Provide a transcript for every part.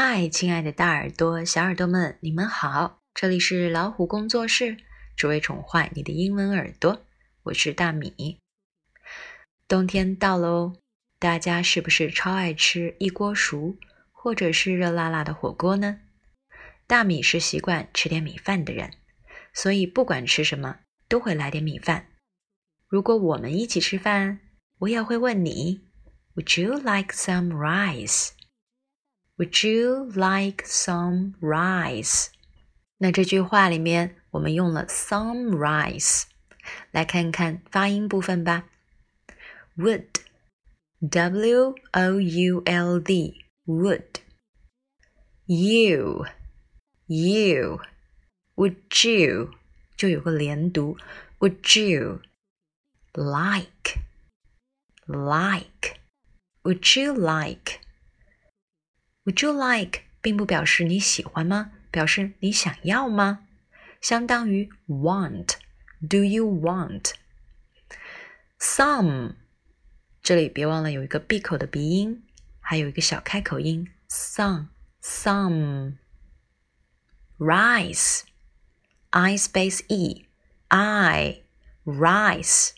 嗨，亲爱的大耳朵、小耳朵们，你们好！这里是老虎工作室，只为宠坏你的英文耳朵。我是大米。冬天到了哦，大家是不是超爱吃一锅熟，或者是热辣辣的火锅呢？大米是习惯吃点米饭的人，所以不管吃什么，都会来点米饭。如果我们一起吃饭，我也会问你：Would you like some rice？Would you like some rice？那这句话里面我们用了 some rice，来看看发音部分吧。Would，W O U L D，would。You，you，would you 就有个连读，Would you like，like，Would you like？Would you like 并不表示你喜欢吗？表示你想要吗？相当于 want。Do you want some？这里别忘了有一个闭口的鼻音，还有一个小开口音。some some rice i space e i rice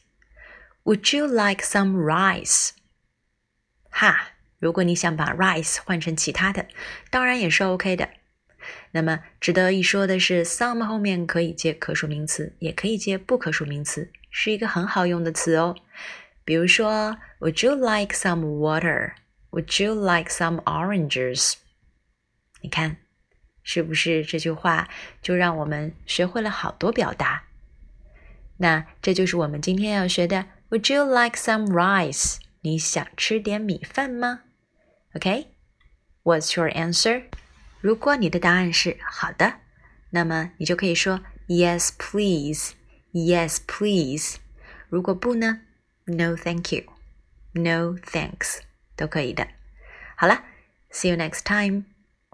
would you like some rice 哈 如果你想把 rice 换成其他的，当然也是 OK 的。那么值得一说的是，some 后面可以接可数名词，也可以接不可数名词，是一个很好用的词哦。比如说，Would you like some water？Would you like some oranges？你看，是不是这句话就让我们学会了好多表达？那这就是我们今天要学的。Would you like some rice？你想吃点米饭吗 ？OK，What's your answer？如果你的答案是好的，那么你就可以说 Yes, please. Yes, please. 如果不呢？No, thank you. No, thanks. 都可以的。好了，See you next time.